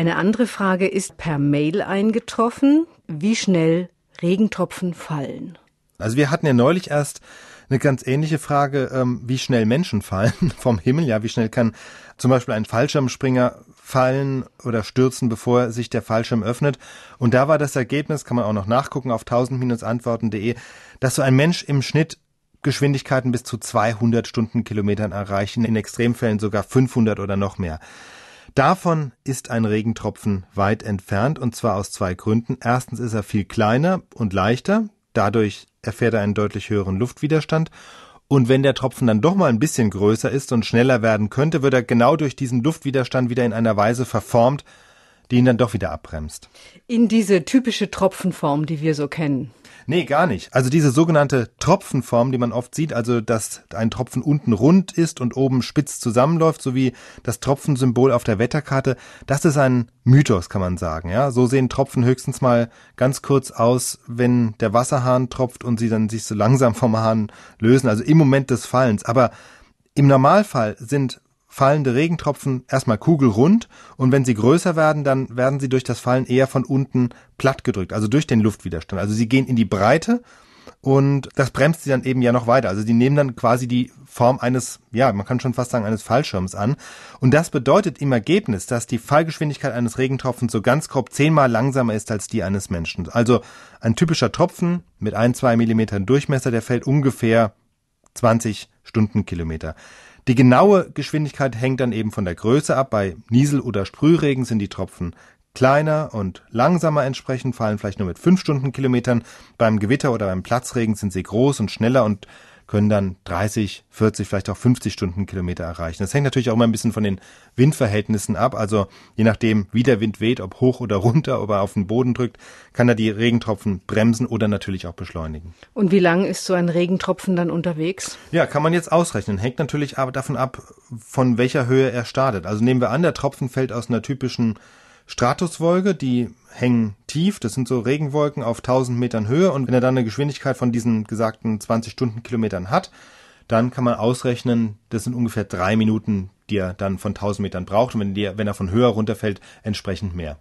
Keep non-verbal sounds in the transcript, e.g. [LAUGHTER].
Eine andere Frage ist per Mail eingetroffen, wie schnell Regentropfen fallen. Also wir hatten ja neulich erst eine ganz ähnliche Frage, ähm, wie schnell Menschen fallen [LAUGHS] vom Himmel. Ja, wie schnell kann zum Beispiel ein Fallschirmspringer fallen oder stürzen, bevor sich der Fallschirm öffnet. Und da war das Ergebnis, kann man auch noch nachgucken auf 1000-antworten.de, dass so ein Mensch im Schnitt Geschwindigkeiten bis zu 200 Stundenkilometern erreichen, in Extremfällen sogar 500 oder noch mehr. Davon ist ein Regentropfen weit entfernt und zwar aus zwei Gründen. Erstens ist er viel kleiner und leichter, dadurch erfährt er einen deutlich höheren Luftwiderstand und wenn der Tropfen dann doch mal ein bisschen größer ist und schneller werden könnte, wird er genau durch diesen Luftwiderstand wieder in einer Weise verformt, die ihn dann doch wieder abbremst. In diese typische Tropfenform, die wir so kennen. Nee, gar nicht. Also diese sogenannte Tropfenform, die man oft sieht, also dass ein Tropfen unten rund ist und oben spitz zusammenläuft, so wie das Tropfensymbol auf der Wetterkarte, das ist ein Mythos, kann man sagen. Ja, so sehen Tropfen höchstens mal ganz kurz aus, wenn der Wasserhahn tropft und sie dann sich so langsam vom Hahn lösen, also im Moment des Fallens. Aber im Normalfall sind fallende Regentropfen erstmal kugelrund und wenn sie größer werden, dann werden sie durch das Fallen eher von unten platt gedrückt, also durch den Luftwiderstand. Also sie gehen in die Breite und das bremst sie dann eben ja noch weiter. Also die nehmen dann quasi die Form eines, ja, man kann schon fast sagen, eines Fallschirms an. Und das bedeutet im Ergebnis, dass die Fallgeschwindigkeit eines Regentropfens so ganz grob zehnmal langsamer ist als die eines Menschen. Also ein typischer Tropfen mit ein, zwei Millimetern Durchmesser, der fällt ungefähr 20 Stundenkilometer. Die genaue Geschwindigkeit hängt dann eben von der Größe ab. Bei Niesel- oder Sprühregen sind die Tropfen kleiner und langsamer entsprechend, fallen vielleicht nur mit fünf Stundenkilometern. Beim Gewitter oder beim Platzregen sind sie groß und schneller und können dann 30, 40, vielleicht auch 50 Stundenkilometer erreichen. Das hängt natürlich auch immer ein bisschen von den Windverhältnissen ab. Also je nachdem, wie der Wind weht, ob hoch oder runter, ob er auf den Boden drückt, kann er die Regentropfen bremsen oder natürlich auch beschleunigen. Und wie lang ist so ein Regentropfen dann unterwegs? Ja, kann man jetzt ausrechnen. Hängt natürlich aber davon ab, von welcher Höhe er startet. Also nehmen wir an, der Tropfen fällt aus einer typischen Stratuswolke, die hängen tief, das sind so Regenwolken auf 1000 Metern Höhe. Und wenn er dann eine Geschwindigkeit von diesen gesagten 20 Stundenkilometern hat, dann kann man ausrechnen, das sind ungefähr drei Minuten, die er dann von 1000 Metern braucht. Und wenn, die, wenn er von höher runterfällt, entsprechend mehr.